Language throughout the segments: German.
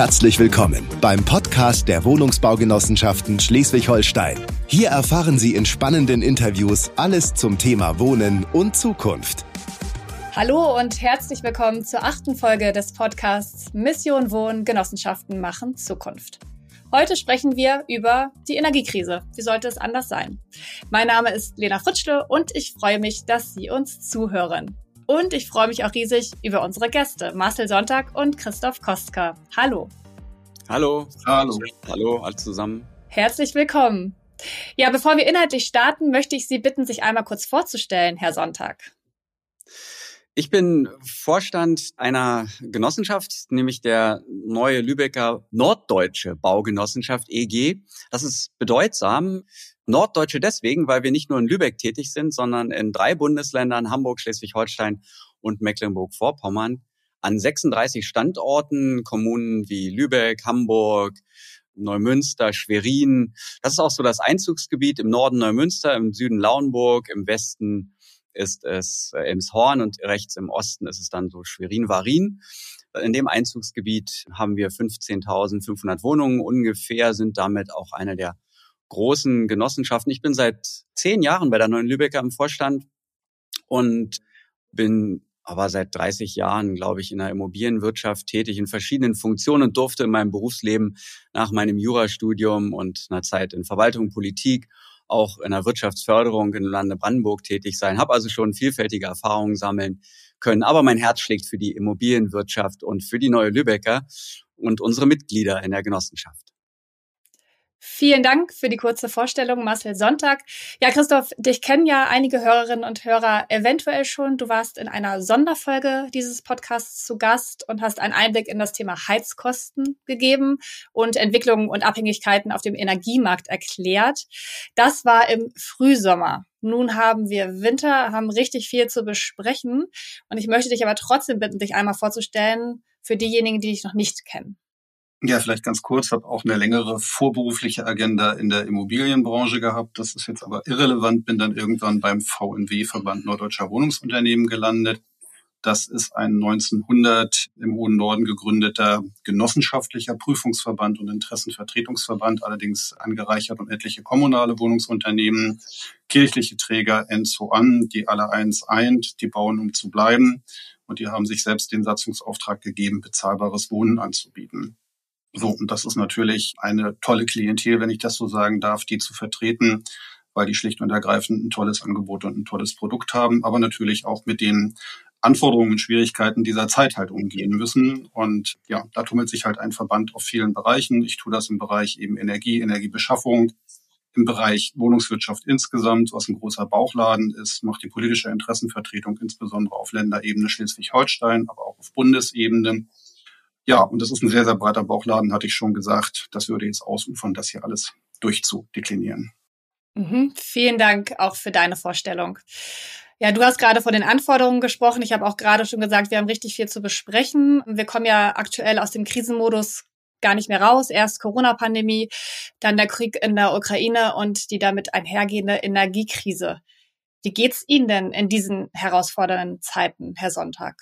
Herzlich willkommen beim Podcast der Wohnungsbaugenossenschaften Schleswig-Holstein. Hier erfahren Sie in spannenden Interviews alles zum Thema Wohnen und Zukunft. Hallo und herzlich willkommen zur achten Folge des Podcasts Mission Wohnen Genossenschaften machen Zukunft. Heute sprechen wir über die Energiekrise. Wie sollte es anders sein? Mein Name ist Lena Fritschle und ich freue mich, dass Sie uns zuhören. Und ich freue mich auch riesig über unsere Gäste, Marcel Sonntag und Christoph Kostka. Hallo. Hallo. Hallo. Hallo, alle zusammen. Herzlich willkommen. Ja, bevor wir inhaltlich starten, möchte ich Sie bitten, sich einmal kurz vorzustellen, Herr Sonntag. Ich bin Vorstand einer Genossenschaft, nämlich der Neue Lübecker Norddeutsche Baugenossenschaft EG. Das ist bedeutsam. Norddeutsche deswegen, weil wir nicht nur in Lübeck tätig sind, sondern in drei Bundesländern, Hamburg, Schleswig-Holstein und Mecklenburg-Vorpommern, an 36 Standorten, Kommunen wie Lübeck, Hamburg, Neumünster, Schwerin. Das ist auch so das Einzugsgebiet im Norden Neumünster, im Süden Lauenburg, im Westen ist es äh, Emshorn und rechts im Osten ist es dann so Schwerin-Warin. In dem Einzugsgebiet haben wir 15.500 Wohnungen ungefähr, sind damit auch eine der großen Genossenschaften. Ich bin seit zehn Jahren bei der Neuen Lübecker im Vorstand und bin aber seit 30 Jahren, glaube ich, in der Immobilienwirtschaft tätig in verschiedenen Funktionen und durfte in meinem Berufsleben nach meinem Jurastudium und einer Zeit in Verwaltung, Politik auch in der Wirtschaftsförderung im Lande Brandenburg tätig sein, habe also schon vielfältige Erfahrungen sammeln können. Aber mein Herz schlägt für die Immobilienwirtschaft und für die neue Lübecker und unsere Mitglieder in der Genossenschaft. Vielen Dank für die kurze Vorstellung, Marcel Sonntag. Ja, Christoph, dich kennen ja einige Hörerinnen und Hörer eventuell schon. Du warst in einer Sonderfolge dieses Podcasts zu Gast und hast einen Einblick in das Thema Heizkosten gegeben und Entwicklungen und Abhängigkeiten auf dem Energiemarkt erklärt. Das war im Frühsommer. Nun haben wir Winter, haben richtig viel zu besprechen. Und ich möchte dich aber trotzdem bitten, dich einmal vorzustellen für diejenigen, die dich noch nicht kennen. Ja, vielleicht ganz kurz, habe auch eine längere vorberufliche Agenda in der Immobilienbranche gehabt. Das ist jetzt aber irrelevant, bin dann irgendwann beim VNW, Verband Norddeutscher Wohnungsunternehmen, gelandet. Das ist ein 1900 im hohen Norden gegründeter genossenschaftlicher Prüfungsverband und Interessenvertretungsverband, allerdings angereichert um etliche kommunale Wohnungsunternehmen, kirchliche Träger and so an, die alle eins eint, die bauen, um zu bleiben. Und die haben sich selbst den Satzungsauftrag gegeben, bezahlbares Wohnen anzubieten. So, und das ist natürlich eine tolle Klientel, wenn ich das so sagen darf, die zu vertreten, weil die schlicht und ergreifend ein tolles Angebot und ein tolles Produkt haben, aber natürlich auch mit den Anforderungen und Schwierigkeiten dieser Zeit halt umgehen müssen. Und ja, da tummelt sich halt ein Verband auf vielen Bereichen. Ich tue das im Bereich eben Energie, Energiebeschaffung, im Bereich Wohnungswirtschaft insgesamt, was ein großer Bauchladen ist, macht die politische Interessenvertretung insbesondere auf Länderebene Schleswig-Holstein, aber auch auf Bundesebene. Ja, und das ist ein sehr, sehr breiter Bauchladen, hatte ich schon gesagt. Das würde jetzt ausufern, das hier alles durchzudeklinieren. Mhm. Vielen Dank auch für deine Vorstellung. Ja, du hast gerade von den Anforderungen gesprochen. Ich habe auch gerade schon gesagt, wir haben richtig viel zu besprechen. Wir kommen ja aktuell aus dem Krisenmodus gar nicht mehr raus. Erst Corona-Pandemie, dann der Krieg in der Ukraine und die damit einhergehende Energiekrise. Wie geht's Ihnen denn in diesen herausfordernden Zeiten, Herr Sonntag?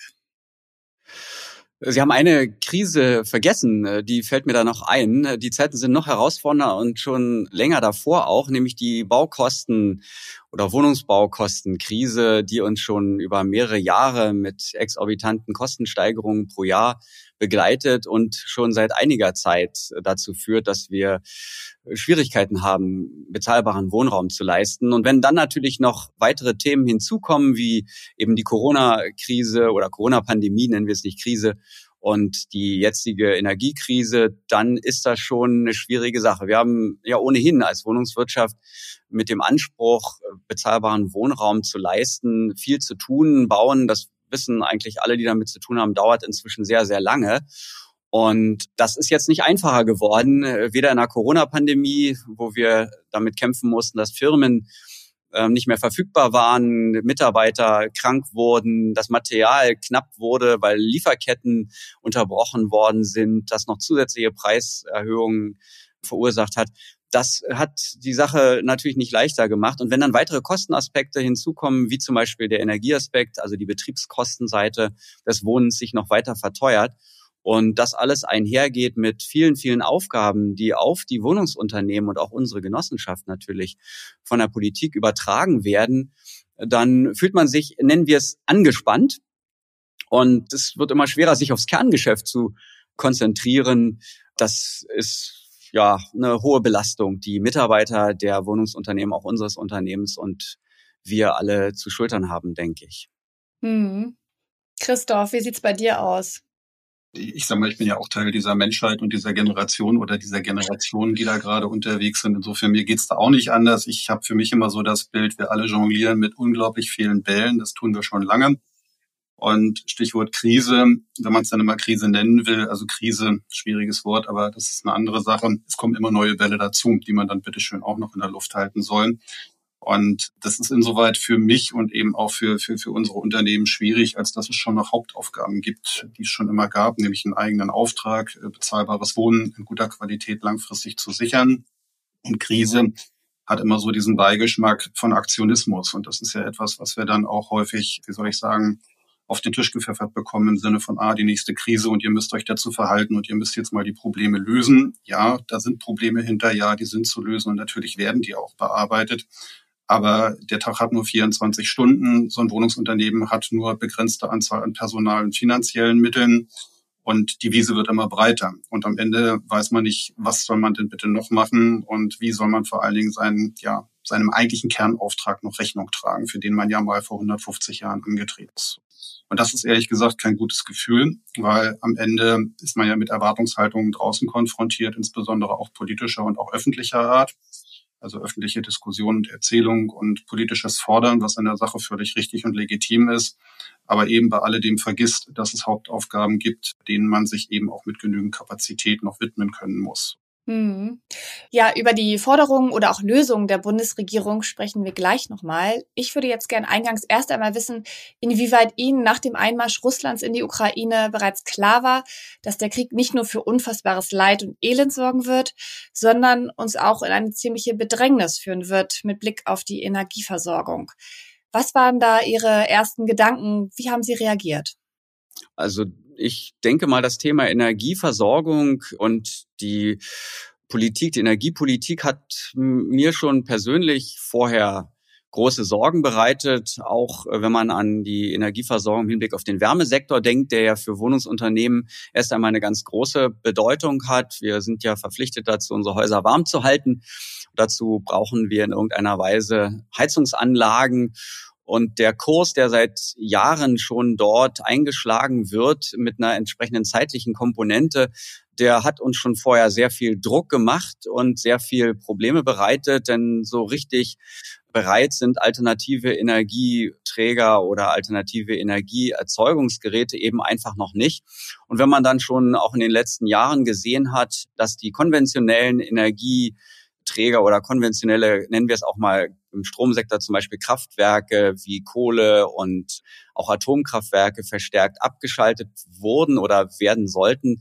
Sie haben eine Krise vergessen, äh, die fällt mir da noch ein. Die Zeiten sind noch herausfordernder und schon länger davor auch, nämlich die Baukosten oder Wohnungsbaukostenkrise, die uns schon über mehrere Jahre mit exorbitanten Kostensteigerungen pro Jahr begleitet und schon seit einiger Zeit dazu führt, dass wir Schwierigkeiten haben, bezahlbaren Wohnraum zu leisten. Und wenn dann natürlich noch weitere Themen hinzukommen, wie eben die Corona-Krise oder Corona-Pandemie, nennen wir es nicht Krise, und die jetzige Energiekrise, dann ist das schon eine schwierige Sache. Wir haben ja ohnehin als Wohnungswirtschaft mit dem Anspruch, bezahlbaren Wohnraum zu leisten, viel zu tun, bauen. Das wissen eigentlich alle, die damit zu tun haben, dauert inzwischen sehr, sehr lange. Und das ist jetzt nicht einfacher geworden, weder in der Corona-Pandemie, wo wir damit kämpfen mussten, dass Firmen ähm, nicht mehr verfügbar waren, Mitarbeiter krank wurden, das Material knapp wurde, weil Lieferketten unterbrochen worden sind, das noch zusätzliche Preiserhöhungen verursacht hat. Das hat die Sache natürlich nicht leichter gemacht. Und wenn dann weitere Kostenaspekte hinzukommen, wie zum Beispiel der Energieaspekt, also die Betriebskostenseite des Wohnens sich noch weiter verteuert, Und das alles einhergeht mit vielen, vielen Aufgaben, die auf die Wohnungsunternehmen und auch unsere Genossenschaft natürlich von der Politik übertragen werden, dann fühlt man sich, nennen wir es, angespannt. Und es wird immer schwerer, sich aufs Kerngeschäft zu konzentrieren. Das ist ja eine hohe Belastung, die Mitarbeiter der Wohnungsunternehmen, auch unseres Unternehmens und wir alle zu schultern haben, denke ich. Hm. Christoph, wie sieht's bei dir aus? ich sag mal, ich bin ja auch Teil dieser Menschheit und dieser Generation oder dieser Generationen, die da gerade unterwegs sind. Insofern mir geht's da auch nicht anders. Ich habe für mich immer so das Bild, wir alle jonglieren mit unglaublich vielen Bällen. Das tun wir schon lange. Und Stichwort Krise, wenn man es dann immer Krise nennen will, also Krise, schwieriges Wort, aber das ist eine andere Sache. Es kommen immer neue Bälle dazu, die man dann bitteschön auch noch in der Luft halten soll. Und das ist insoweit für mich und eben auch für, für, für unsere Unternehmen schwierig, als dass es schon noch Hauptaufgaben gibt, die es schon immer gab, nämlich einen eigenen Auftrag, äh, bezahlbares Wohnen in guter Qualität langfristig zu sichern. Und Krise hat immer so diesen Beigeschmack von Aktionismus. Und das ist ja etwas, was wir dann auch häufig, wie soll ich sagen, auf den Tisch gepfeffert bekommen im Sinne von, ah, die nächste Krise und ihr müsst euch dazu verhalten und ihr müsst jetzt mal die Probleme lösen. Ja, da sind Probleme hinter, ja, die sind zu lösen und natürlich werden die auch bearbeitet. Aber der Tag hat nur 24 Stunden. So ein Wohnungsunternehmen hat nur begrenzte Anzahl an Personal und finanziellen Mitteln. Und die Wiese wird immer breiter. Und am Ende weiß man nicht, was soll man denn bitte noch machen und wie soll man vor allen Dingen seinen, ja, seinem eigentlichen Kernauftrag noch Rechnung tragen, für den man ja mal vor 150 Jahren angetreten ist. Und das ist ehrlich gesagt kein gutes Gefühl, weil am Ende ist man ja mit Erwartungshaltungen draußen konfrontiert, insbesondere auch politischer und auch öffentlicher Art also öffentliche Diskussion und Erzählung und politisches Fordern, was in der Sache völlig richtig und legitim ist, aber eben bei alledem vergisst, dass es Hauptaufgaben gibt, denen man sich eben auch mit genügend Kapazität noch widmen können muss. Hm. Ja, über die Forderungen oder auch Lösungen der Bundesregierung sprechen wir gleich nochmal. Ich würde jetzt gern eingangs erst einmal wissen, inwieweit Ihnen nach dem Einmarsch Russlands in die Ukraine bereits klar war, dass der Krieg nicht nur für unfassbares Leid und Elend sorgen wird, sondern uns auch in eine ziemliche Bedrängnis führen wird mit Blick auf die Energieversorgung. Was waren da Ihre ersten Gedanken? Wie haben Sie reagiert? Also ich denke mal, das Thema Energieversorgung und die Politik, die Energiepolitik hat mir schon persönlich vorher große Sorgen bereitet, auch äh, wenn man an die Energieversorgung im Hinblick auf den Wärmesektor denkt, der ja für Wohnungsunternehmen erst einmal eine ganz große Bedeutung hat. Wir sind ja verpflichtet dazu, unsere Häuser warm zu halten. Dazu brauchen wir in irgendeiner Weise Heizungsanlagen. Und der Kurs, der seit Jahren schon dort eingeschlagen wird mit einer entsprechenden zeitlichen Komponente, der hat uns schon vorher sehr viel Druck gemacht und sehr viel Probleme bereitet, denn so richtig bereit sind alternative Energieträger oder alternative Energieerzeugungsgeräte eben einfach noch nicht. Und wenn man dann schon auch in den letzten Jahren gesehen hat, dass die konventionellen Energie Träger oder konventionelle, nennen wir es auch mal im Stromsektor zum Beispiel Kraftwerke wie Kohle und auch Atomkraftwerke verstärkt abgeschaltet wurden oder werden sollten,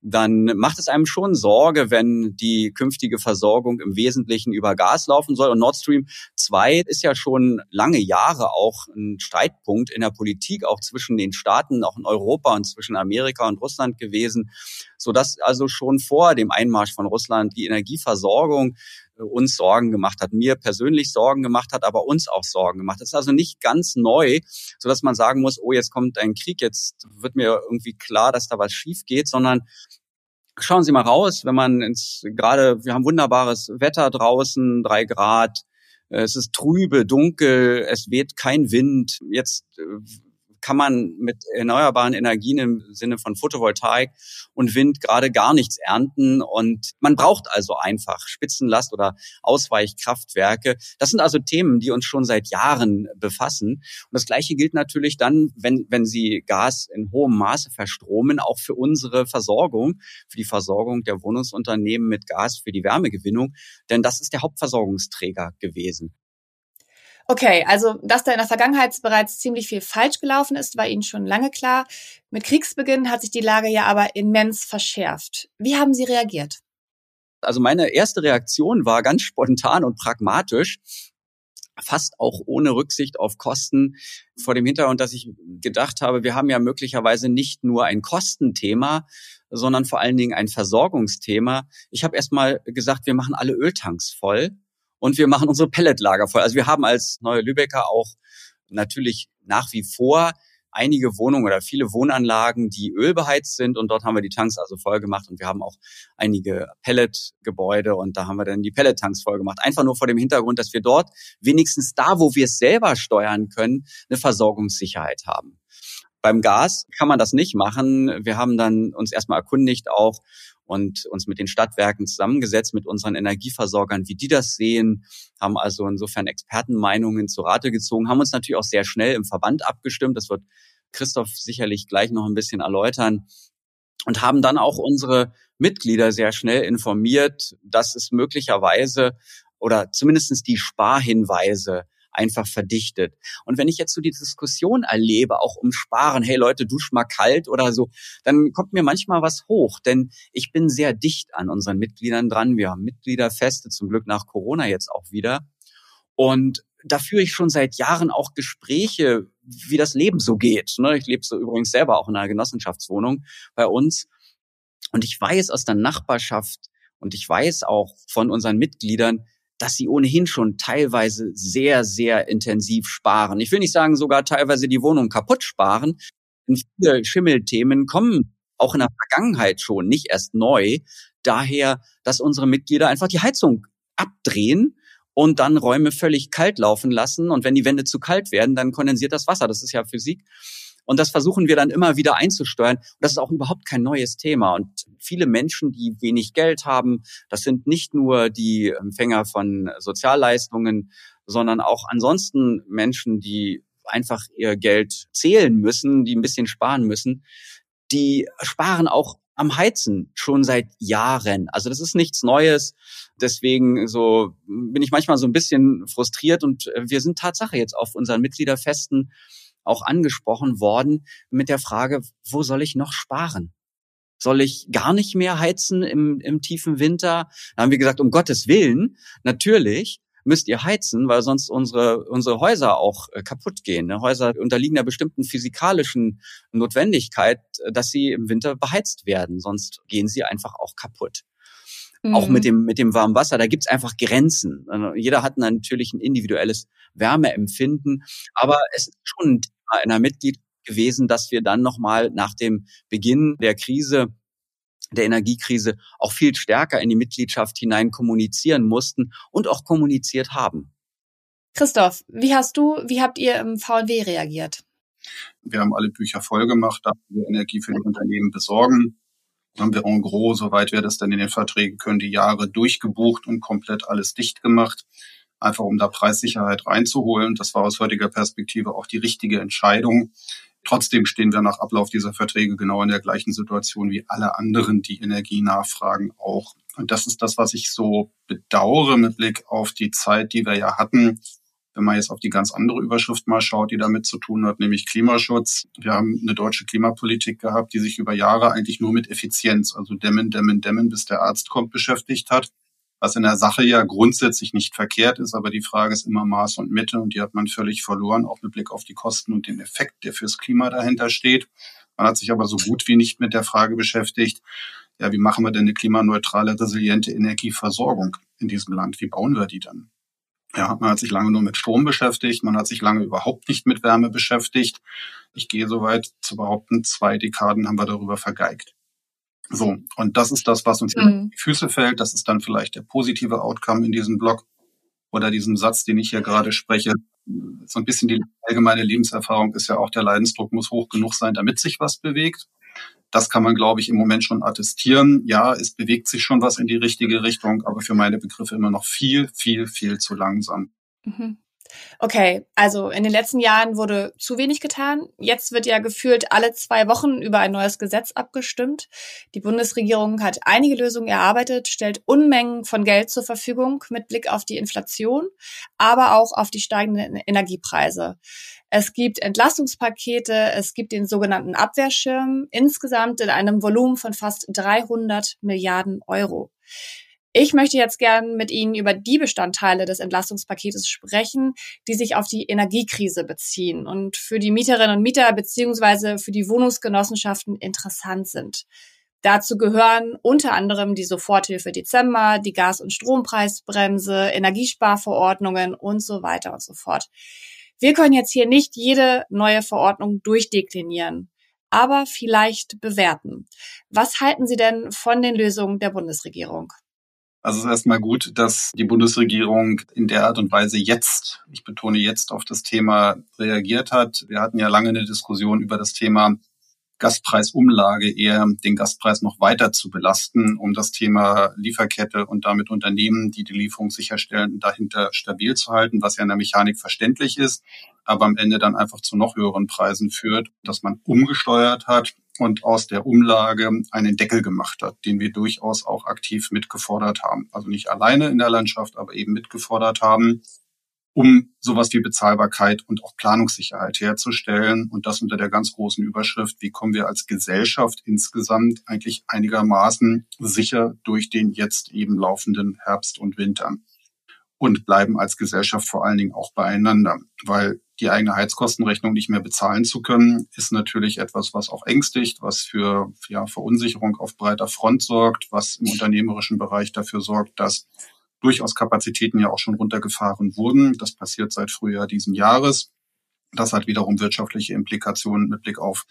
dann macht es einem schon Sorge, wenn die künftige Versorgung im Wesentlichen über Gas laufen soll. Und Nord Stream 2 ist ja schon lange Jahre auch ein Streitpunkt in der Politik, auch zwischen den Staaten, auch in Europa und zwischen Amerika und Russland gewesen, sodass also schon vor dem Einmarsch von Russland die Energieversorgung äh, uns Sorgen gemacht hat, mir persönlich Sorgen gemacht hat, aber uns auch Sorgen gemacht. Das ist also nicht ganz neu, so dass man sagen muss, oh, jetzt kommt ein Krieg, jetzt wird mir irgendwie klar, dass da was schief geht, sondern schauen Sie mal raus, wenn man ins, gerade, wir haben wunderbares Wetter draußen, drei Grad, es ist trübe, dunkel, es weht kein Wind. Jetzt äh, kann man mit erneuerbaren Energien im Sinne von Photovoltaik und Wind gerade gar nichts ernten. Und man braucht also einfach Spitzenlast oder Ausweichkraftwerke. Das sind also Themen, die uns schon seit Jahren befassen. Und das Gleiche gilt natürlich dann, wenn, wenn Sie Gas in hohem Maße verstromen, auch für unsere Versorgung, für die Versorgung der Wohnungsunternehmen mit Gas für die Wärmegewinnung. Denn das ist der Hauptversorgungsträger gewesen. Okay, also dass da in der Vergangenheit bereits ziemlich viel falsch gelaufen ist, war Ihnen schon lange klar. Mit Kriegsbeginn hat sich die Lage ja aber immens verschärft. Wie haben Sie reagiert? Also meine erste Reaktion war ganz spontan und pragmatisch. fast auch ohne Rücksicht auf Kosten vor dem Hintergrund, dass ich gedacht habe, wir haben ja möglicherweise nicht nur ein Kostenthema, sondern vor allen Dingen ein Versorgungsthema. Ich habe erst mal gesagt, wir machen alle Öltanks voll und wir machen unsere Pelletlager voll. Also wir haben als Neue Lübecker auch natürlich nach wie vor einige Wohnungen oder viele Wohnanlagen, die ölbeheizt sind und dort haben wir die Tanks also voll gemacht und wir haben auch einige Pelletgebäude und da haben wir dann die Pellettanks voll gemacht. Einfach nur vor dem Hintergrund, dass wir dort wenigstens da, wo wir es selber steuern können, eine Versorgungssicherheit haben. Beim Gas kann man das nicht machen. Wir haben dann uns erstmal erkundigt auch und uns mit den Stadtwerken zusammengesetzt, mit unseren Energieversorgern, wie die das sehen, haben also insofern Expertenmeinungen zu Rate gezogen, haben uns natürlich auch sehr schnell im Verband abgestimmt. Das wird Christoph sicherlich gleich noch ein bisschen erläutern und haben dann auch unsere Mitglieder sehr schnell informiert, dass es möglicherweise oder zumindestens die Sparhinweise einfach verdichtet. Und wenn ich jetzt so die Diskussion erlebe, auch um Sparen, hey Leute, dusch mal kalt oder so, dann kommt mir manchmal was hoch, denn ich bin sehr dicht an unseren Mitgliedern dran. Wir haben Mitgliederfeste, zum Glück nach Corona jetzt auch wieder. Und da führe ich schon seit Jahren auch Gespräche, wie das Leben so geht. Ne? Ich lebe so übrigens selber auch in einer Genossenschaftswohnung bei uns. Und ich weiß aus der Nachbarschaft und ich weiß auch von unseren Mitgliedern, dass sie ohnehin schon teilweise sehr, sehr intensiv sparen. Ich will nicht sagen, sogar teilweise die Wohnung kaputt sparen. Und viele Schimmelthemen kommen auch in der Vergangenheit schon, nicht erst neu. Daher, dass unsere Mitglieder einfach die Heizung abdrehen und dann Räume völlig kalt laufen lassen. Und wenn die Wände zu kalt werden, dann kondensiert das Wasser. Das ist ja Physik. Und das versuchen wir dann immer wieder einzusteuern. Und das ist auch überhaupt kein neues Thema. Und viele Menschen, die wenig Geld haben, das sind nicht nur die Empfänger von Sozialleistungen, sondern auch ansonsten Menschen, die einfach ihr Geld zählen müssen, die ein bisschen sparen müssen, die sparen auch am Heizen schon seit Jahren. Also das ist nichts Neues. Deswegen so bin ich manchmal so ein bisschen frustriert und wir sind Tatsache jetzt auf unseren Mitgliederfesten auch angesprochen worden mit der Frage, wo soll ich noch sparen? Soll ich gar nicht mehr heizen im, im tiefen Winter? Da haben wir gesagt, um Gottes Willen, natürlich müsst ihr heizen, weil sonst unsere, unsere Häuser auch äh, kaputt gehen. Ne? Häuser unterliegen einer bestimmten physikalischen Notwendigkeit, äh, dass sie im Winter beheizt werden, sonst gehen sie einfach auch kaputt. Auch mit mhm. dem, mit dem warmen Wasser, da gibt's einfach Grenzen. Also jeder hat natürlich ein individuelles Wärmeempfinden, aber es ist schon einer Mitglied gewesen, dass wir dann nochmal nach dem Beginn der Krise der Energiekrise auch viel stärker in die Mitgliedschaft hinein kommunizieren mussten und auch kommuniziert haben. Christoph, wie hast du, wie habt ihr im VW reagiert? Wir haben alle Bücher voll gemacht, da wir Energie für die Unternehmen besorgen. Haben wir en gros, soweit wir das dann in den Verträgen können, die Jahre durchgebucht und komplett alles dicht gemacht einfach um da Preissicherheit reinzuholen. Das war aus heutiger Perspektive auch die richtige Entscheidung. Trotzdem stehen wir nach Ablauf dieser Verträge genau in der gleichen Situation wie alle anderen, die Energie nachfragen, auch. Und das ist das, was ich so bedauere mit Blick auf die Zeit, die wir ja hatten. Wenn man jetzt auf die ganz andere Überschrift mal schaut, die damit zu tun hat, nämlich Klimaschutz. Wir haben eine deutsche Klimapolitik gehabt, die sich über Jahre eigentlich nur mit Effizienz, also dämmen, dämmen, dämmen, bis der Arzt kommt, beschäftigt hat was in der Sache ja grundsätzlich nicht verkehrt ist, aber die Frage ist immer Maß und Mitte und die hat man völlig verloren, auch mit Blick auf die Kosten und den Effekt, der fürs Klima dahinter steht. Man hat sich aber so gut wie nicht mit der Frage beschäftigt, ja, wie machen wir denn eine klimaneutrale, resiliente Energieversorgung in diesem Land? Wie bauen wir die dann? Ja, man hat sich lange nur mit Strom beschäftigt, man hat sich lange überhaupt nicht mit Wärme beschäftigt. Ich gehe so weit zu behaupten, zwei Dekaden haben wir darüber vergeigt. So, und das ist das, was uns mhm. in die Füße fällt. Das ist dann vielleicht der positive Outcome in diesem Blog oder diesem Satz, den ich hier gerade spreche. So ein bisschen die allgemeine Lebenserfahrung ist ja auch, der Leidensdruck muss hoch genug sein, damit sich was bewegt. Das kann man, glaube ich, im Moment schon attestieren. Ja, es bewegt sich schon was in die richtige Richtung, aber für meine Begriffe immer noch viel, viel, viel zu langsam. Mhm. Okay, also in den letzten Jahren wurde zu wenig getan. Jetzt wird ja gefühlt alle zwei Wochen über ein neues Gesetz abgestimmt. Die Bundesregierung hat einige Lösungen erarbeitet, stellt Unmengen von Geld zur Verfügung mit Blick auf die Inflation, aber auch auf die steigenden Energiepreise. Es gibt Entlastungspakete, es gibt den sogenannten Abwehrschirm, insgesamt in einem Volumen von fast 300 Milliarden Euro. Ich möchte jetzt gern mit Ihnen über die Bestandteile des Entlastungspaketes sprechen, die sich auf die Energiekrise beziehen und für die Mieterinnen und Mieter beziehungsweise für die Wohnungsgenossenschaften interessant sind. Dazu gehören unter anderem die Soforthilfe Dezember, die Gas- und Strompreisbremse, Energiesparverordnungen und so weiter und so fort. Wir können jetzt hier nicht jede neue Verordnung durchdeklinieren, aber vielleicht bewerten. Was halten Sie denn von den Lösungen der Bundesregierung? Also es ist erstmal gut, dass die Bundesregierung in der Art und Weise jetzt, ich betone jetzt, auf das Thema reagiert hat. Wir hatten ja lange eine Diskussion über das Thema Gaspreisumlage eher den Gaspreis noch weiter zu belasten, um das Thema Lieferkette und damit Unternehmen, die die Lieferung sicherstellen, dahinter stabil zu halten, was ja in der Mechanik verständlich ist, aber am Ende dann einfach zu noch höheren Preisen führt, dass man umgesteuert hat und aus der Umlage einen Deckel gemacht hat, den wir durchaus auch aktiv mitgefordert haben. Also nicht alleine in der Landschaft, aber eben mitgefordert haben um sowas wie Bezahlbarkeit und auch Planungssicherheit herzustellen. Und das unter der ganz großen Überschrift, wie kommen wir als Gesellschaft insgesamt eigentlich einigermaßen sicher durch den jetzt eben laufenden Herbst und Winter. Und bleiben als Gesellschaft vor allen Dingen auch beieinander, weil die eigene Heizkostenrechnung nicht mehr bezahlen zu können, ist natürlich etwas, was auch ängstigt, was für ja, Verunsicherung auf breiter Front sorgt, was im unternehmerischen Bereich dafür sorgt, dass durchaus Kapazitäten ja auch schon runtergefahren wurden. Das passiert seit Frühjahr diesen Jahres. Das hat wiederum wirtschaftliche Implikationen mit Blick auf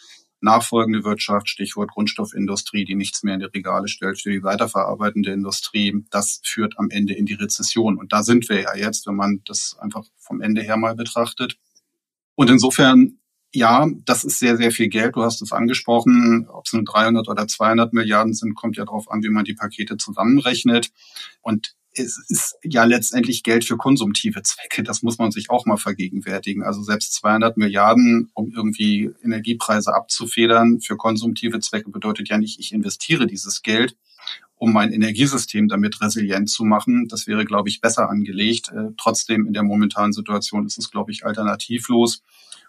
nachfolgende Wirtschaft, Stichwort Grundstoffindustrie, die nichts mehr in die Regale stellt für die weiterverarbeitende Industrie. Das führt am Ende in die Rezession. Und da sind wir ja jetzt, wenn man das einfach vom Ende her mal betrachtet. Und insofern ja, das ist sehr, sehr viel Geld. Du hast es angesprochen. Ob es nur 300 oder 200 Milliarden sind, kommt ja darauf an, wie man die Pakete zusammenrechnet. Und es ist ja letztendlich Geld für konsumtive Zwecke. Das muss man sich auch mal vergegenwärtigen. Also selbst 200 Milliarden, um irgendwie Energiepreise abzufedern für konsumtive Zwecke bedeutet ja nicht, ich investiere dieses Geld, um mein Energiesystem damit resilient zu machen. Das wäre, glaube ich, besser angelegt. Äh, trotzdem in der momentanen Situation ist es, glaube ich, alternativlos.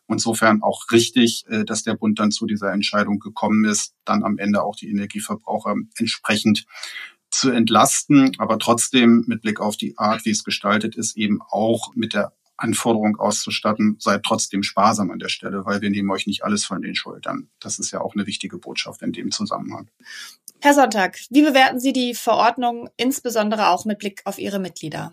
Insofern auch richtig, äh, dass der Bund dann zu dieser Entscheidung gekommen ist, dann am Ende auch die Energieverbraucher entsprechend zu entlasten, aber trotzdem mit Blick auf die Art, wie es gestaltet ist, eben auch mit der Anforderung auszustatten, seid trotzdem sparsam an der Stelle, weil wir nehmen euch nicht alles von den Schultern. Das ist ja auch eine wichtige Botschaft in dem Zusammenhang. Herr Sonntag, wie bewerten Sie die Verordnung insbesondere auch mit Blick auf Ihre Mitglieder?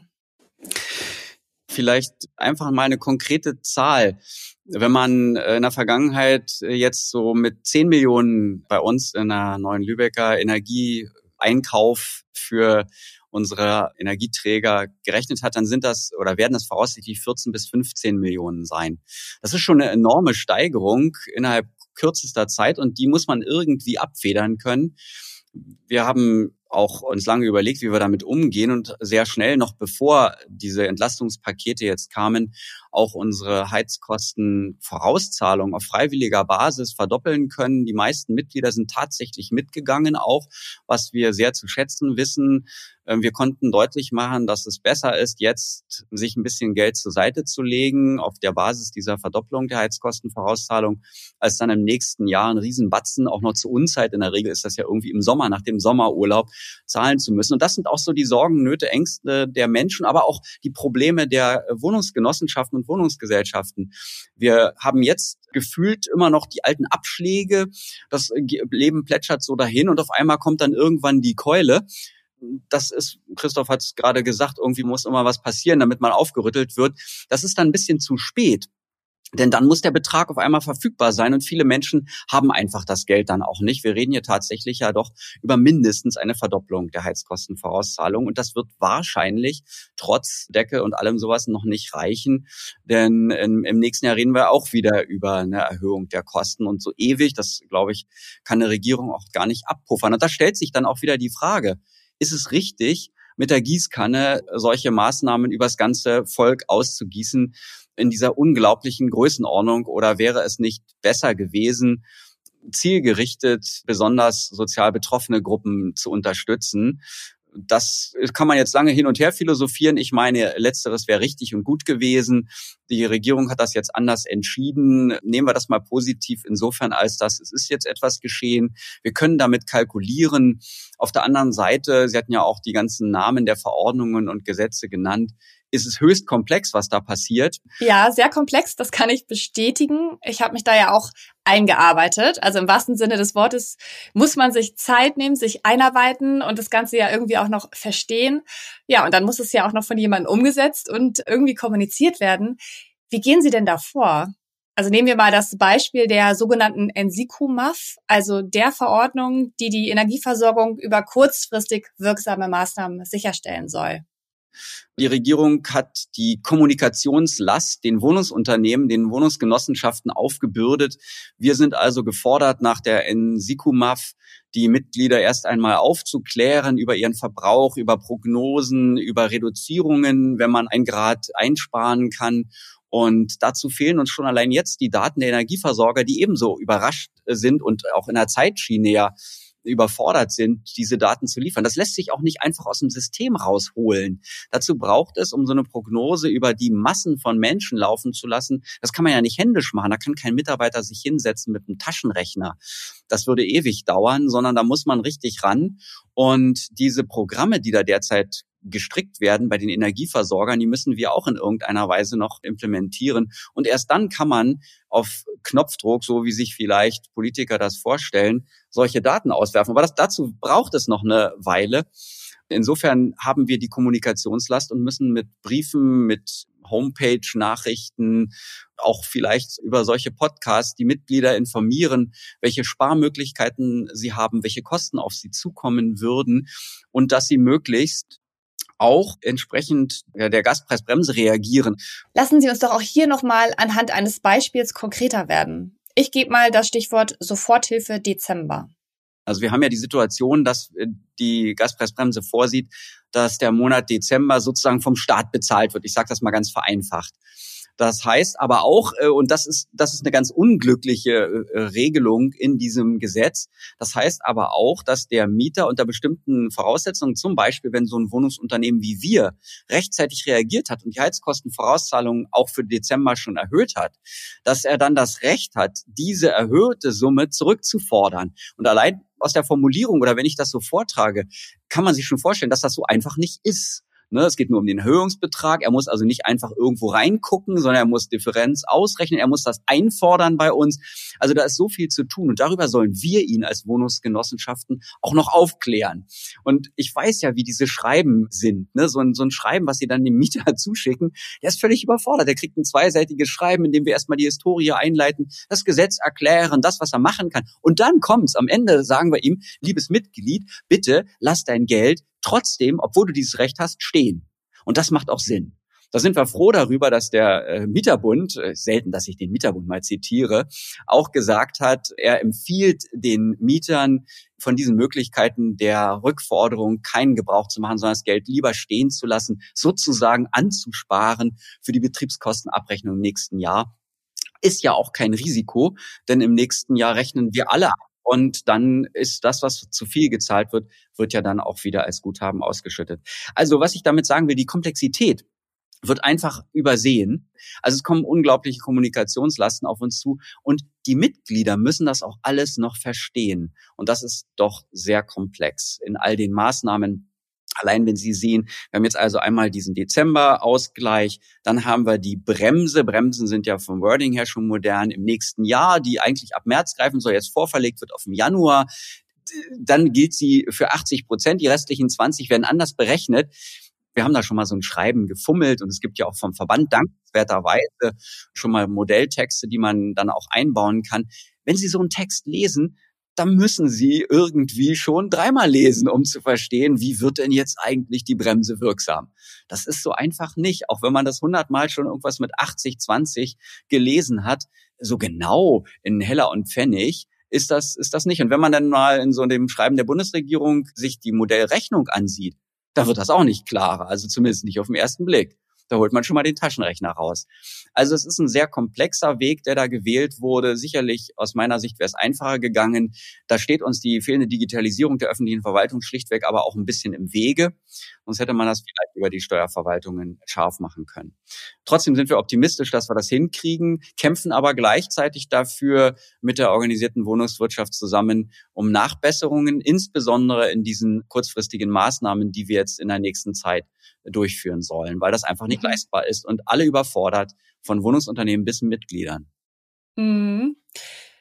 Vielleicht einfach mal eine konkrete Zahl. Wenn man in der Vergangenheit jetzt so mit 10 Millionen bei uns in der neuen Lübecker Energie Einkauf für unsere Energieträger gerechnet hat, dann sind das oder werden das voraussichtlich 14 bis 15 Millionen sein. Das ist schon eine enorme Steigerung innerhalb kürzester Zeit und die muss man irgendwie abfedern können. Wir haben auch uns lange überlegt, wie wir damit umgehen und sehr schnell, noch bevor diese Entlastungspakete jetzt kamen, auch unsere Heizkostenvorauszahlung auf freiwilliger Basis verdoppeln können. Die meisten Mitglieder sind tatsächlich mitgegangen, auch was wir sehr zu schätzen wissen. Ähm, wir konnten deutlich machen, dass es besser ist, jetzt sich ein bisschen Geld zur Seite zu legen auf der Basis dieser Verdopplung der Heizkostenvorauszahlung, als dann im nächsten Jahr ein Riesenbatzen, auch noch zur Unzeit. In der Regel ist das ja irgendwie im Sommer, nach dem Sommerurlaub, zahlen zu müssen. Und das sind auch so die Sorgen, Nöte, Ängste der Menschen, aber auch die Probleme der Wohnungsgenossenschaften und Wohnungsgesellschaften. Wir haben jetzt gefühlt immer noch die alten Abschläge. Das Leben plätschert so dahin und auf einmal kommt dann irgendwann die Keule das ist, Christoph hat es gerade gesagt, irgendwie muss immer was passieren, damit man aufgerüttelt wird. Das ist dann ein bisschen zu spät. Denn dann muss der Betrag auf einmal verfügbar sein und viele Menschen haben einfach das Geld dann auch nicht. Wir reden hier tatsächlich ja doch über mindestens eine Verdopplung der Heizkostenvorauszahlung und das wird wahrscheinlich trotz Decke und allem sowas noch nicht reichen, denn im, im nächsten Jahr reden wir auch wieder über eine Erhöhung der Kosten und so ewig, das glaube ich, kann eine Regierung auch gar nicht abpuffern. Und da stellt sich dann auch wieder die Frage, ist es richtig, mit der Gießkanne solche Maßnahmen übers ganze Volk auszugießen in dieser unglaublichen Größenordnung? Oder wäre es nicht besser gewesen, zielgerichtet besonders sozial betroffene Gruppen zu unterstützen? das kann man jetzt lange hin und her philosophieren. Ich meine, letzteres wäre richtig und gut gewesen. Die Regierung hat das jetzt anders entschieden. Nehmen wir das mal positiv insofern, als dass es ist jetzt etwas geschehen. Wir können damit kalkulieren. Auf der anderen Seite, Sie hatten ja auch die ganzen Namen der Verordnungen und Gesetze genannt ist es höchst komplex, was da passiert. Ja, sehr komplex, das kann ich bestätigen. Ich habe mich da ja auch eingearbeitet. Also im wahrsten Sinne des Wortes muss man sich Zeit nehmen, sich einarbeiten und das Ganze ja irgendwie auch noch verstehen. Ja, und dann muss es ja auch noch von jemandem umgesetzt und irgendwie kommuniziert werden. Wie gehen Sie denn da vor? Also nehmen wir mal das Beispiel der sogenannten NSICU-MAF, also der Verordnung, die die Energieversorgung über kurzfristig wirksame Maßnahmen sicherstellen soll. Die Regierung hat die Kommunikationslast den Wohnungsunternehmen, den Wohnungsgenossenschaften aufgebürdet. Wir sind also gefordert, nach der NSICUMAF die Mitglieder erst einmal aufzuklären über ihren Verbrauch, über Prognosen, über Reduzierungen, wenn man ein Grad einsparen kann. Und dazu fehlen uns schon allein jetzt die Daten der Energieversorger, die ebenso überrascht sind und auch in der Zeitschiene ja überfordert sind, diese Daten zu liefern. Das lässt sich auch nicht einfach aus dem System rausholen. Dazu braucht es, um so eine Prognose über die Massen von Menschen laufen zu lassen, das kann man ja nicht händisch machen. Da kann kein Mitarbeiter sich hinsetzen mit einem Taschenrechner. Das würde ewig dauern, sondern da muss man richtig ran. Und diese Programme, die da derzeit gestrickt werden bei den Energieversorgern, die müssen wir auch in irgendeiner Weise noch implementieren. Und erst dann kann man auf Knopfdruck, so wie sich vielleicht Politiker das vorstellen, solche Daten auswerfen. Aber das, dazu braucht es noch eine Weile. Insofern haben wir die Kommunikationslast und müssen mit Briefen, mit Homepage-Nachrichten, auch vielleicht über solche Podcasts die Mitglieder informieren, welche Sparmöglichkeiten sie haben, welche Kosten auf sie zukommen würden und dass sie möglichst auch entsprechend ja, der Gaspreisbremse reagieren. Lassen Sie uns doch auch hier nochmal anhand eines Beispiels konkreter werden. Ich gebe mal das Stichwort Soforthilfe Dezember. Also wir haben ja die Situation, dass äh, die Gaspreisbremse vorsieht, dass der Monat Dezember sozusagen vom Staat bezahlt wird. Ich sage das mal ganz vereinfacht. Das heißt aber auch, äh, und das ist, das ist eine ganz unglückliche äh, Regelung in diesem Gesetz, das heißt aber auch, dass der Mieter unter bestimmten Voraussetzungen, zum Beispiel wenn so ein Wohnungsunternehmen wie wir rechtzeitig reagiert hat und die Heizkostenvorauszahlungen auch für Dezember schon erhöht hat, dass er dann das Recht hat, diese erhöhte Summe zurückzufordern. Und allein aus der Formulierung oder wenn ich das so vortrage, kann man sich schon vorstellen, dass das so einfach nicht ist. Ne, es geht nur um den Erhöhungsbetrag. Er muss also nicht einfach irgendwo reingucken, sondern er muss Differenz ausrechnen. Er muss das einfordern bei uns. Also da ist so viel zu tun und darüber sollen wir ihn als Wohnungsgenossenschaften auch noch aufklären. Und ich weiß ja, wie diese Schreiben sind. Ne? So, ein, so ein Schreiben, was sie dann dem Mieter zuschicken, der ist völlig überfordert. Der kriegt ein zweiseitiges Schreiben, in dem wir erstmal die Historie einleiten, das Gesetz erklären, das, was er machen kann. Und dann kommt's. Am Ende sagen wir ihm, liebes Mitglied, bitte lass dein Geld trotzdem, obwohl du dieses Recht hast, stehen. Und das macht auch Sinn. Da sind wir froh darüber, dass der äh, Mieterbund, äh, selten, dass ich den Mieterbund mal zitiere, auch gesagt hat, er empfiehlt den Mietern von diesen Möglichkeiten der Rückforderung keinen Gebrauch zu machen, sondern das Geld lieber stehen zu lassen, sozusagen anzusparen für die Betriebskostenabrechnung im nächsten Jahr. Ist ja auch kein Risiko, denn im nächsten Jahr rechnen wir alle ab und dann ist das, was zu viel gezahlt wird, wird ja dann auch wieder als Guthaben ausgeschüttet. Also was ich damit sagen will, die Komplexität wird einfach übersehen. Also es kommen unglaubliche Kommunikationslasten auf uns zu und die Mitglieder müssen das auch alles noch verstehen. Und das ist doch sehr komplex in all den Maßnahmen, Allein wenn Sie sehen, wir haben jetzt also einmal diesen Dezember-Ausgleich, dann haben wir die Bremse. Bremsen sind ja vom Wording her schon modern im nächsten Jahr, die eigentlich ab März greifen soll, jetzt vorverlegt wird auf den Januar. Dann gilt sie für 80 Prozent, die restlichen 20 werden anders berechnet. Wir haben da schon mal so ein Schreiben gefummelt und es gibt ja auch vom Verband dankenswerterweise schon mal Modelltexte, die man dann auch einbauen kann. Wenn Sie so einen Text lesen, da müssen Sie irgendwie schon dreimal lesen, um zu verstehen, wie wird denn jetzt eigentlich die Bremse wirksam. Das ist so einfach nicht, auch wenn man das hundertmal schon irgendwas mit 80, 20 gelesen hat, so genau in Heller und Pfennig ist das, ist das nicht. Und wenn man dann mal in so dem Schreiben der Bundesregierung sich die Modellrechnung ansieht, da wird das auch nicht klarer, also zumindest nicht auf den ersten Blick. Da holt man schon mal den Taschenrechner raus. Also es ist ein sehr komplexer Weg, der da gewählt wurde. Sicherlich aus meiner Sicht wäre es einfacher gegangen. Da steht uns die fehlende Digitalisierung der öffentlichen Verwaltung schlichtweg aber auch ein bisschen im Wege. Sonst hätte man das vielleicht über die Steuerverwaltungen scharf machen können. Trotzdem sind wir optimistisch, dass wir das hinkriegen, kämpfen aber gleichzeitig dafür mit der organisierten Wohnungswirtschaft zusammen um Nachbesserungen, insbesondere in diesen kurzfristigen Maßnahmen, die wir jetzt in der nächsten Zeit durchführen sollen, weil das einfach nicht mhm. leistbar ist und alle überfordert, von Wohnungsunternehmen bis Mitgliedern. Mhm.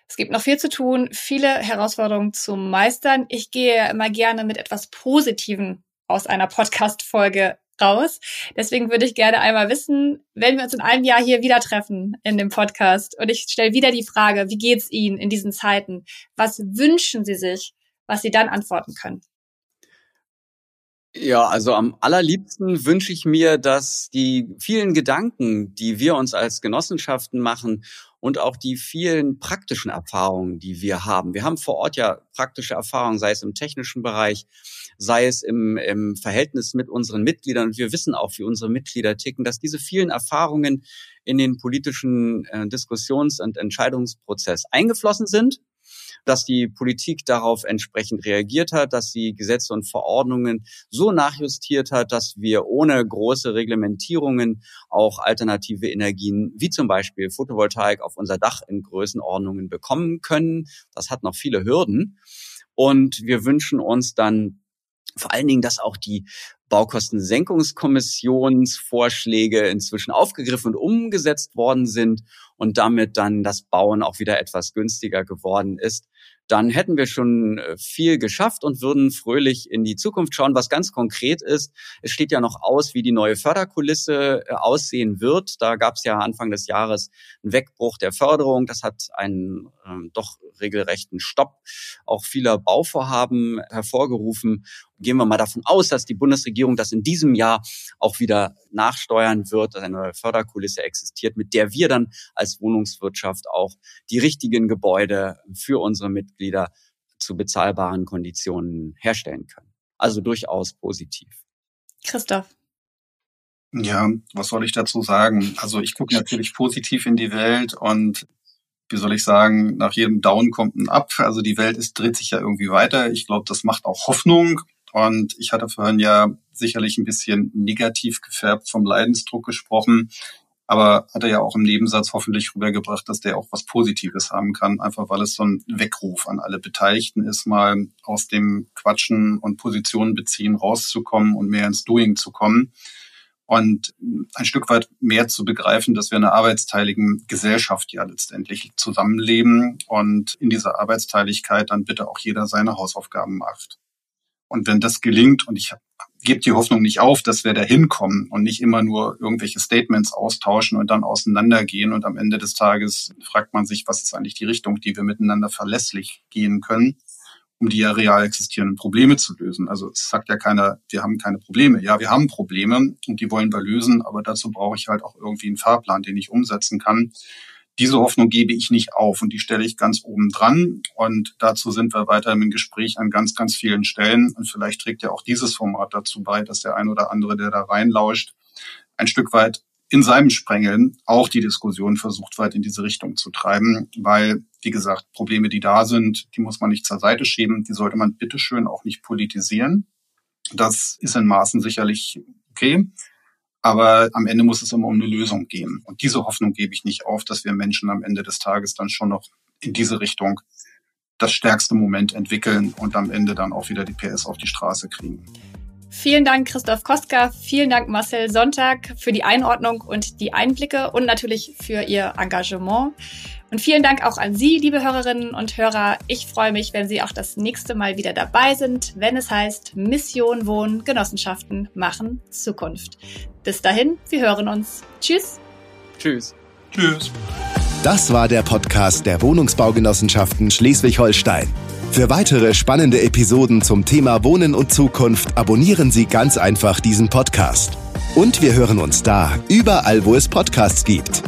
Es gibt noch viel zu tun, viele Herausforderungen zu meistern. Ich gehe immer gerne mit etwas Positiven aus einer Podcast-Folge raus. Deswegen würde ich gerne einmal wissen, wenn wir uns in einem Jahr hier wieder treffen in dem Podcast und ich stelle wieder die Frage, wie geht's Ihnen in diesen Zeiten? Was wünschen Sie sich, was Sie dann antworten können? Ja, also am allerliebsten wünsche ich mir, dass die vielen Gedanken, die wir uns als Genossenschaften machen und auch die vielen praktischen Erfahrungen, die wir haben. Wir haben vor Ort ja praktische Erfahrungen, sei es im technischen Bereich, sei es im, im Verhältnis mit unseren Mitgliedern. Und wir wissen auch, wie unsere Mitglieder ticken, dass diese vielen Erfahrungen in den politischen äh, Diskussions- und Entscheidungsprozess eingeflossen sind dass die Politik darauf entsprechend reagiert hat, dass sie Gesetze und Verordnungen so nachjustiert hat, dass wir ohne große Reglementierungen auch alternative Energien wie zum Beispiel Photovoltaik auf unser Dach in Größenordnungen bekommen können. Das hat noch viele Hürden. Und wir wünschen uns dann vor allen Dingen, dass auch die Baukostensenkungskommissionsvorschläge inzwischen aufgegriffen und umgesetzt worden sind und damit dann das Bauen auch wieder etwas günstiger geworden ist dann hätten wir schon äh, viel geschafft und würden fröhlich in die Zukunft schauen, was ganz konkret ist. Es steht ja noch aus, wie die neue Förderkulisse äh, aussehen wird. Da gab es ja Anfang des Jahres einen Wegbruch der Förderung. Das hat einen ähm, doch regelrechten Stopp auch vieler Bauvorhaben hervorgerufen. Gehen wir mal davon aus, dass die Bundesregierung das in diesem Jahr auch wieder nachsteuern wird, dass eine neue Förderkulisse existiert, mit der wir dann als Wohnungswirtschaft auch die richtigen Gebäude für unsere Mitglieder zu bezahlbaren Konditionen herstellen können. Also durchaus positiv. Christoph. Ja, was soll ich dazu sagen? Also ich gucke natürlich positiv in die Welt und wie soll ich sagen, nach jedem Down kommt ein Up. Also die Welt ist, dreht sich ja irgendwie weiter. Ich glaube, das macht auch Hoffnung. Und ich hatte vorhin ja sicherlich ein bisschen negativ gefärbt vom Leidensdruck gesprochen, aber hat er ja auch im Nebensatz hoffentlich rübergebracht, dass der auch was Positives haben kann, einfach weil es so ein Weckruf an alle Beteiligten ist, mal aus dem Quatschen und Positionen beziehen rauszukommen und mehr ins Doing zu kommen und ein Stück weit mehr zu begreifen, dass wir in einer arbeitsteiligen Gesellschaft ja letztendlich zusammenleben und in dieser Arbeitsteiligkeit dann bitte auch jeder seine Hausaufgaben macht. Und wenn das gelingt, und ich gebe die Hoffnung nicht auf, dass wir da hinkommen und nicht immer nur irgendwelche Statements austauschen und dann auseinandergehen und am Ende des Tages fragt man sich, was ist eigentlich die Richtung, die wir miteinander verlässlich gehen können, um die ja real existierenden Probleme zu lösen. Also es sagt ja keiner, wir haben keine Probleme. Ja, wir haben Probleme und die wollen wir lösen, aber dazu brauche ich halt auch irgendwie einen Fahrplan, den ich umsetzen kann. Diese Hoffnung gebe ich nicht auf und die stelle ich ganz oben dran. Und dazu sind wir weiter im Gespräch an ganz, ganz vielen Stellen. Und vielleicht trägt ja auch dieses Format dazu bei, dass der ein oder andere, der da reinlauscht, ein Stück weit in seinem Sprengeln auch die Diskussion versucht, weit in diese Richtung zu treiben, weil, wie gesagt, Probleme, die da sind, die muss man nicht zur Seite schieben, die sollte man bitteschön auch nicht politisieren. Das ist in Maßen sicherlich okay. Aber am Ende muss es immer um eine Lösung gehen. Und diese Hoffnung gebe ich nicht auf, dass wir Menschen am Ende des Tages dann schon noch in diese Richtung das stärkste Moment entwickeln und am Ende dann auch wieder die PS auf die Straße kriegen. Vielen Dank, Christoph Koska. Vielen Dank, Marcel Sonntag, für die Einordnung und die Einblicke und natürlich für Ihr Engagement. Und vielen Dank auch an Sie, liebe Hörerinnen und Hörer. Ich freue mich, wenn Sie auch das nächste Mal wieder dabei sind, wenn es heißt Mission Wohnen, Genossenschaften machen Zukunft. Bis dahin, wir hören uns. Tschüss. Tschüss. Tschüss. Das war der Podcast der Wohnungsbaugenossenschaften Schleswig-Holstein. Für weitere spannende Episoden zum Thema Wohnen und Zukunft abonnieren Sie ganz einfach diesen Podcast. Und wir hören uns da, überall, wo es Podcasts gibt.